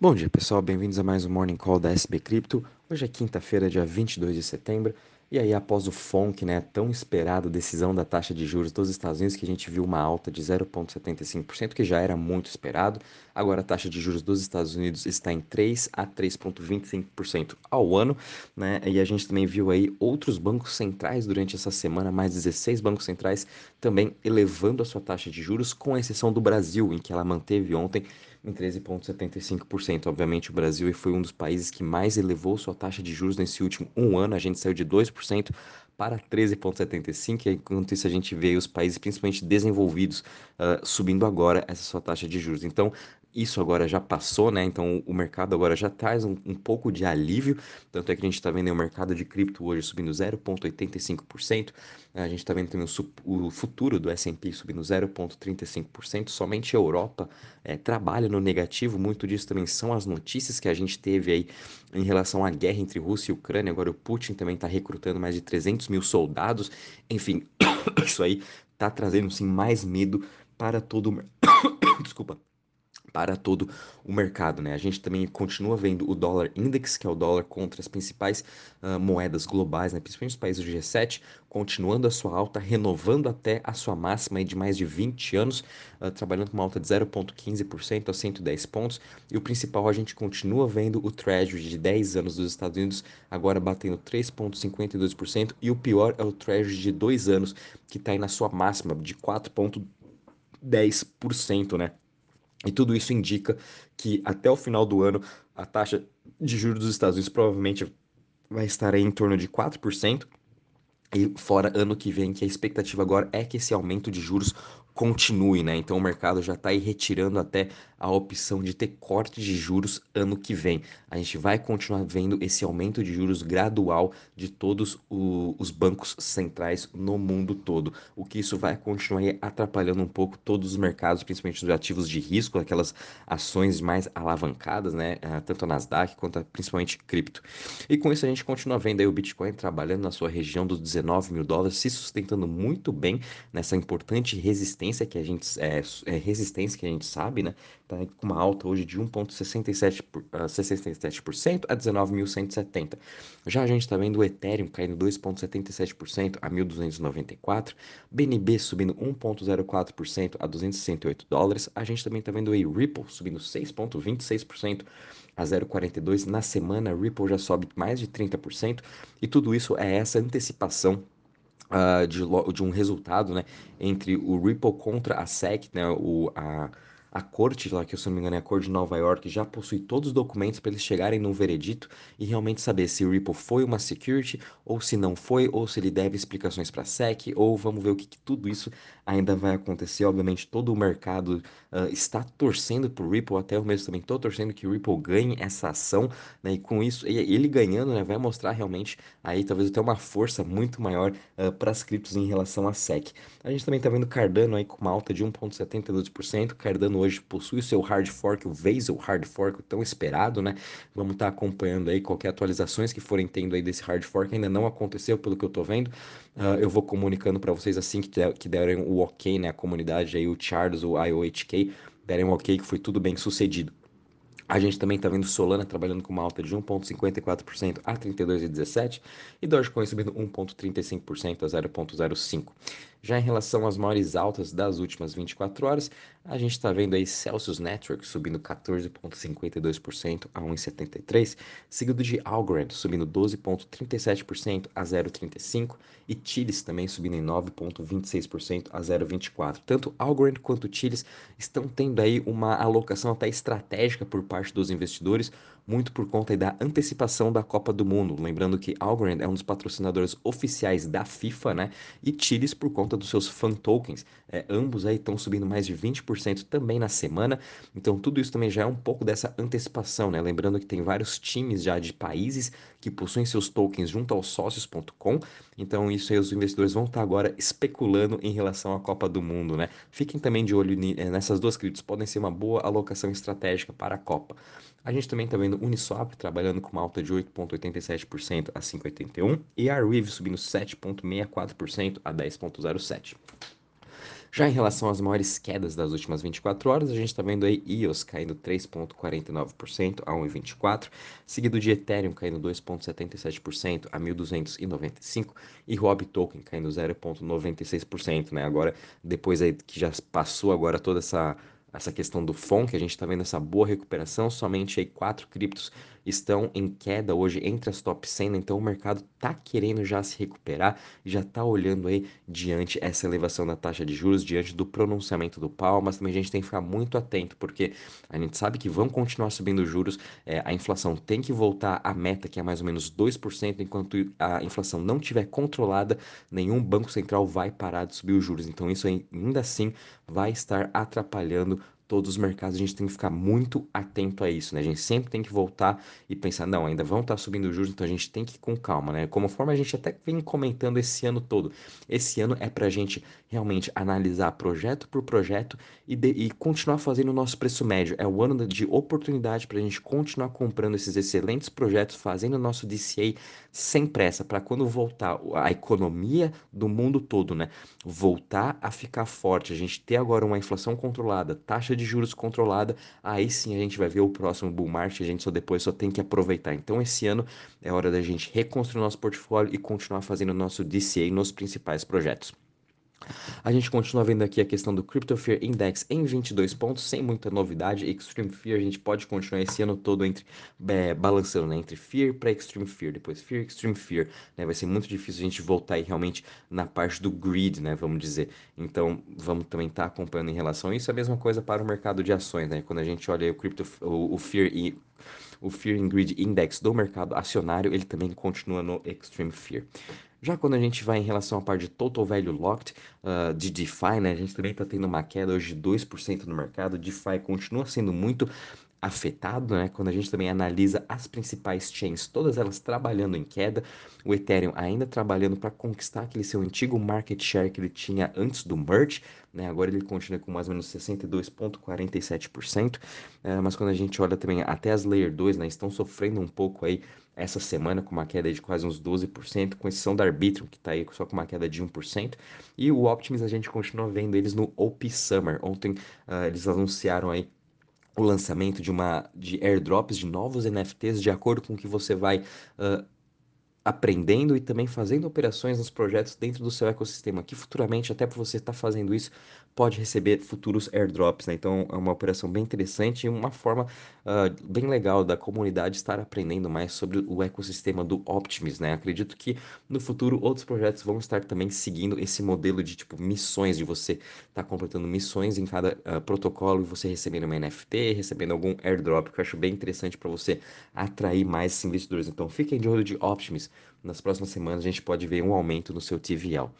Bom dia pessoal, bem-vindos a mais um Morning Call da SB Cripto. Hoje é quinta-feira, dia 22 de setembro, e aí após o FONC, né, tão esperado decisão da taxa de juros dos Estados Unidos, que a gente viu uma alta de 0,75%, que já era muito esperado, agora a taxa de juros dos Estados Unidos está em 3 a 3,25% ao ano, né, e a gente também viu aí outros bancos centrais durante essa semana, mais 16 bancos centrais também elevando a sua taxa de juros, com exceção do Brasil, em que ela manteve ontem em 13,75%. Obviamente, o Brasil foi um dos países que mais elevou sua taxa de juros nesse último um ano. A gente saiu de 2% para 13,75%. Enquanto isso, a gente vê os países, principalmente desenvolvidos, uh, subindo agora essa sua taxa de juros. Então, isso agora já passou, né? Então o mercado agora já traz um, um pouco de alívio. Tanto é que a gente está vendo o mercado de cripto hoje subindo 0,85%. A gente está vendo também o, o, futuro do SP subindo 0,35%. Somente a Europa é, trabalha no negativo. Muito disso também são as notícias que a gente teve aí em relação à guerra entre Rússia e Ucrânia. Agora o Putin também está recrutando mais de 300 mil soldados. Enfim, isso aí está trazendo sim mais medo para todo o. Desculpa para todo o mercado. Né? A gente também continua vendo o dólar index, que é o dólar contra as principais uh, moedas globais, né? principalmente os países do G7, continuando a sua alta, renovando até a sua máxima de mais de 20 anos, uh, trabalhando com uma alta de 0,15% a 110 pontos. E o principal, a gente continua vendo o Treasury de 10 anos dos Estados Unidos agora batendo 3,52%. E o pior é o Treasury de 2 anos, que está aí na sua máxima de 4,10%, né? E tudo isso indica que até o final do ano a taxa de juros dos Estados Unidos provavelmente vai estar em torno de 4%. E fora ano que vem, que a expectativa agora é que esse aumento de juros continue, né? Então o mercado já está aí retirando até a opção de ter corte de juros ano que vem. A gente vai continuar vendo esse aumento de juros gradual de todos o, os bancos centrais no mundo todo. O que isso vai continuar atrapalhando um pouco todos os mercados, principalmente os ativos de risco, aquelas ações mais alavancadas, né? Ah, tanto a Nasdaq quanto a, principalmente cripto. E com isso a gente continua vendo aí o Bitcoin trabalhando na sua região dos 19 mil dólares, se sustentando muito bem nessa importante resistência que a gente é, é resistência que a gente sabe, né? Tá com uma alta hoje de 1,67% uh, 67% a 19.170. Já a gente está vendo o Ethereum caindo 2,77% a 1.294, BNB subindo 1,04% a 268 dólares. A gente também está vendo aí Ripple subindo 6,26% a 0,42 na semana. Ripple já sobe mais de 30% e tudo isso é essa antecipação Uh, de, de, um resultado né, entre o Ripple contra a SEC, né, o, a, a corte lá, que se não me engano é a corte de Nova York, já possui todos os documentos para eles chegarem no veredito e realmente saber se o Ripple foi uma security ou se não foi, ou se ele deve explicações para a SEC, ou vamos ver o que, que, tudo isso ainda vai acontecer. Obviamente, todo o mercado uh, está torcendo para o Ripple, até eu mesmo também estou torcendo que o Ripple ganhe essa ação, né? E com isso, ele ganhando, né, vai mostrar realmente aí talvez até uma força muito maior uh, para as criptos em relação à SEC. A gente também está vendo Cardano aí com uma alta de 1,72%, Cardano hoje possui o seu hard fork, o Vasil hard fork, tão esperado, né? Vamos estar tá acompanhando aí qualquer atualizações que forem tendo aí desse hard fork, ainda não aconteceu pelo que eu tô vendo. Uh, eu vou comunicando para vocês assim que, der, que derem o ok, né? A comunidade aí, o Charles, o IOHK, derem o ok que foi tudo bem sucedido. A gente também está vendo Solana trabalhando com uma alta de 1,54% a 32,17% e Dogecoin subindo 1,35% a 0,05%. Já em relação às maiores altas das últimas 24 horas, a gente está vendo aí Celsius Network subindo 14,52% a 1,73%, seguido de Algorand subindo 12,37% a 0,35% e Chiles também subindo em 9,26% a 0,24%. Tanto Algorand quanto Chiles estão tendo aí uma alocação até estratégica por parte dos investidores, muito por conta da antecipação da Copa do Mundo. Lembrando que Algorand é um dos patrocinadores oficiais da FIFA, né? E Chiles por conta dos seus fan tokens. É, ambos aí estão subindo mais de 20% também na semana. Então tudo isso também já é um pouco dessa antecipação, né? Lembrando que tem vários times já de países que possuem seus tokens junto ao sócios.com. Então isso aí os investidores vão estar agora especulando em relação à Copa do Mundo, né? Fiquem também de olho eh, nessas duas criptos, podem ser uma boa alocação estratégica para a Copa. A gente também está vendo Uniswap trabalhando com uma alta de 8,87% a 5,81% e a Arweave subindo 7,64% a 10,07%. Já em relação às maiores quedas das últimas 24 horas, a gente está vendo aí EOS caindo 3,49% a 1,24, seguido de Ethereum caindo 2,77% a 1.295 e Huobi Token caindo 0,96%, né? Agora, depois aí que já passou agora toda essa essa questão do FOM, que a gente está vendo essa boa recuperação, somente aí quatro criptos estão em queda hoje entre as top 100, né? então o mercado está querendo já se recuperar, já está olhando aí diante essa elevação da taxa de juros, diante do pronunciamento do Powell, mas também a gente tem que ficar muito atento, porque a gente sabe que vão continuar subindo os juros, é, a inflação tem que voltar à meta, que é mais ou menos 2%, enquanto a inflação não estiver controlada, nenhum banco central vai parar de subir os juros, então isso ainda assim vai estar atrapalhando todos os mercados, a gente tem que ficar muito atento a isso, né? A gente sempre tem que voltar e pensar, não, ainda vão estar subindo os juros, então a gente tem que ir com calma, né? Como forma a gente até vem comentando esse ano todo. Esse ano é para a gente realmente analisar projeto por projeto e, de, e continuar fazendo o nosso preço médio. É o ano de oportunidade para a gente continuar comprando esses excelentes projetos, fazendo o nosso DCA sem pressa, para quando voltar a economia do mundo todo, né? Voltar a ficar forte, a gente ter agora uma inflação controlada, taxa taxa de juros controlada, aí sim a gente vai ver o próximo bull market, a gente só depois só tem que aproveitar. Então esse ano é hora da gente reconstruir nosso portfólio e continuar fazendo o nosso DCA nos principais projetos. A gente continua vendo aqui a questão do Crypto Fear Index em 22 pontos, sem muita novidade. Extreme Fear a gente pode continuar esse ano todo entre é, balançando né, entre Fear para Extreme Fear, depois Fear, Extreme Fear. Né, vai ser muito difícil a gente voltar aí realmente na parte do greed, né, vamos dizer. Então vamos também estar tá acompanhando em relação a isso. A mesma coisa para o mercado de ações, né? Quando a gente olha o Crypto, o, o Fear e o Fear and Greed Index do mercado acionário, ele também continua no Extreme Fear. Já quando a gente vai em relação à parte de Total Value Locked, uh, de DeFi, né, a gente também está tendo uma queda hoje de 2% no mercado. DeFi continua sendo muito afetado, né? Quando a gente também analisa as principais chains, todas elas trabalhando em queda, o Ethereum ainda trabalhando para conquistar aquele seu antigo market share que ele tinha antes do merge, né? Agora ele continua com mais ou menos 62,47%, é, mas quando a gente olha também até as Layer 2, né, estão sofrendo um pouco aí essa semana com uma queda de quase uns 12%, com exceção da Arbitrum, que está aí só com uma queda de 1%, e o Optimus a gente continua vendo eles no OP Summer. Ontem uh, eles anunciaram aí o lançamento de uma de airdrops de novos NFTs de acordo com o que você vai uh, aprendendo e também fazendo operações nos projetos dentro do seu ecossistema, que futuramente, até por você estar tá fazendo isso, pode receber futuros airdrops, né? Então é uma operação bem interessante e uma forma uh, bem legal da comunidade estar aprendendo mais sobre o ecossistema do Optimus, né? Acredito que no futuro outros projetos vão estar também seguindo esse modelo de tipo missões, de você estar tá completando missões em cada uh, protocolo e você recebendo uma NFT, recebendo algum airdrop, que eu acho bem interessante para você atrair mais investidores. Então fiquem de olho de Optimus nas próximas semanas a gente pode ver um aumento no seu TVL.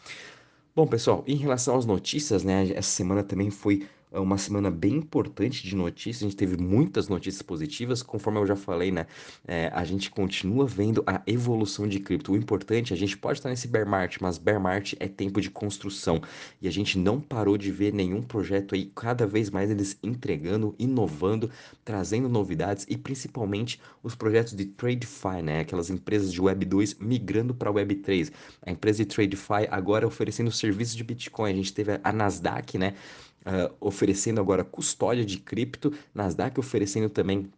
Bom, pessoal, em relação às notícias, né, essa semana também foi uma semana bem importante de notícias. A gente teve muitas notícias positivas, conforme eu já falei, né? É, a gente continua vendo a evolução de cripto. O importante, a gente pode estar nesse bear market, mas bear market é tempo de construção e a gente não parou de ver nenhum projeto aí, cada vez mais eles entregando, inovando, trazendo novidades e principalmente os projetos de TradeFi, né? Aquelas empresas de Web 2 migrando para Web 3. A empresa de TradeFi agora oferecendo serviços de Bitcoin. A gente teve a Nasdaq, né? Uh, oferecendo agora custódia de cripto, Nasdaq oferecendo também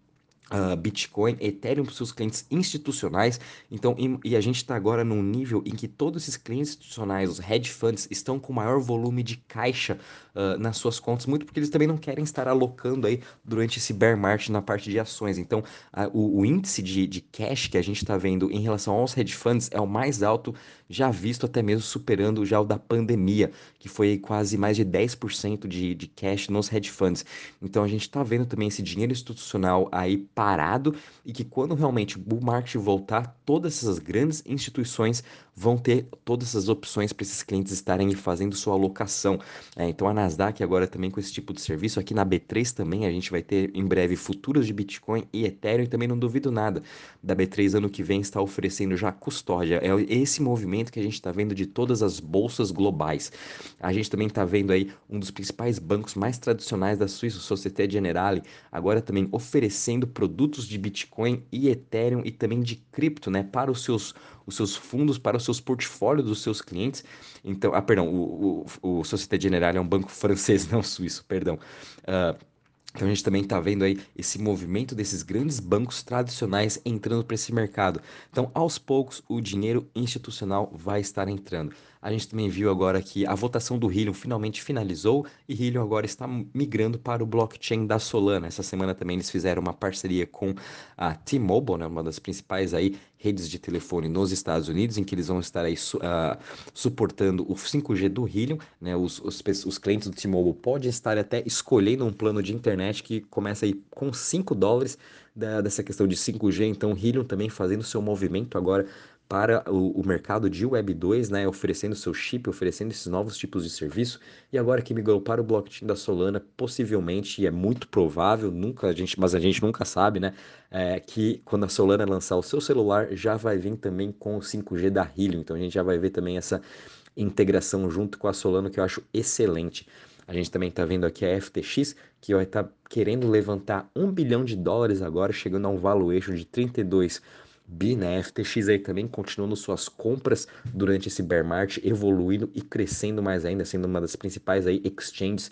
Uh, Bitcoin, Ethereum para seus clientes institucionais. Então, e, e a gente está agora num nível em que todos esses clientes institucionais, os hedge funds, estão com maior volume de caixa uh, nas suas contas, muito porque eles também não querem estar alocando aí durante esse bear market na parte de ações. Então, uh, o, o, índice de, de cash que a gente está vendo em relação aos hedge funds é o mais alto já visto, até mesmo superando já o da pandemia, que foi quase mais de 10% de, de cash nos hedge funds. Então, a gente está vendo também esse dinheiro institucional aí parado e que quando realmente o bull market voltar, todas essas grandes instituições vão ter todas essas opções para esses clientes estarem fazendo sua alocação. É, então a Nasdaq agora também com esse tipo de serviço, aqui na B3 também a gente vai ter em breve futuros de Bitcoin e Ethereum e também não duvido nada da B3 ano que vem está oferecendo já custódia. É esse movimento que a gente está vendo de todas as bolsas globais. A gente também está vendo aí um dos principais bancos mais tradicionais da Suíça, Societe Generale, agora também oferecendo produtos produtos de Bitcoin e Ethereum e também de cripto, né, para os seus, os seus fundos, para os seus portfólios dos seus clientes. Então, ah, perdão, o, o, o Société Générale é um banco francês, não suíço, perdão. Uh, então a gente também está vendo aí esse movimento desses grandes bancos tradicionais entrando para esse mercado. Então, aos poucos, o dinheiro institucional vai estar entrando. A gente também viu agora que a votação do Helium finalmente finalizou e Helium agora está migrando para o blockchain da Solana. Essa semana também eles fizeram uma parceria com a T-Mobile, né, uma das principais aí redes de telefone nos Estados Unidos, em que eles vão estar aí uh, suportando o 5G do Helium. Né, os, os, os clientes do T-Mobile podem estar até escolhendo um plano de internet que começa aí com 5 dólares da, dessa questão de 5G. Então, o Helium também fazendo seu movimento agora para o, o, mercado de Web 2, né, oferecendo seu chip, oferecendo esses novos tipos de serviço, e agora que migrou para o blockchain da Solana, possivelmente, e é muito provável, nunca a gente, mas a gente nunca sabe, né, é, que quando a Solana lançar o seu celular, já vai vir também com o 5G da Helium, então a gente já vai ver também essa integração junto com a Solana, que eu acho excelente. A gente também está vendo aqui a FTX, que vai estar tá querendo levantar um bilhão de dólares agora, chegando a um valuation de 32 Bi, né? FTX aí também continuando suas compras durante esse bear market, evoluindo e crescendo mais ainda, sendo uma das principais aí exchanges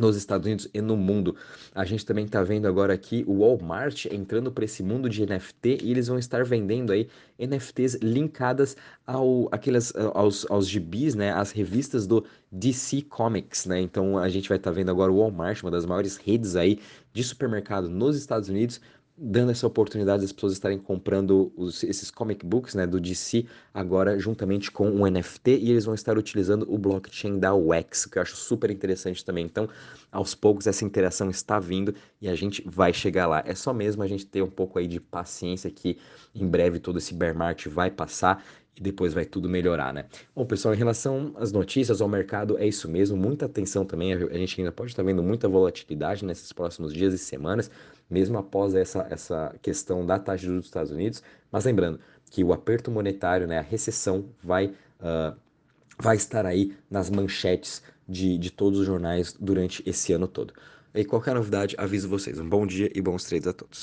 nos Estados Unidos e no mundo. A gente também está vendo agora aqui o Walmart entrando para esse mundo de NFT e eles vão estar vendendo aí NFTs linkadas ao, aquelas, aos, aos gibis, né, as revistas do DC Comics, né? Então a gente vai estar tá vendo agora o Walmart, uma das maiores redes aí de supermercado nos Estados Unidos, dando essa oportunidade das pessoas estarem comprando os, esses comic books né, do DC agora juntamente com um NFT e eles vão estar utilizando o blockchain da UX, que eu acho super interessante também. Então, aos poucos essa interação está vindo e a gente vai chegar lá. É só mesmo a gente ter um pouco aí de paciência que em breve todo esse bear market vai passar e depois vai tudo melhorar, né? Bom, pessoal, em relação às notícias, ao mercado, é isso mesmo. Muita atenção também. A gente ainda pode estar vendo muita volatilidade nesses próximos dias e semanas, mesmo após essa, essa questão da taxa de juros dos Estados Unidos. Mas lembrando que o aperto monetário, né, a recessão, vai, uh, vai estar aí nas manchetes de, de todos os jornais durante esse ano todo. E qualquer novidade, aviso vocês. Um bom dia e bons trades a todos.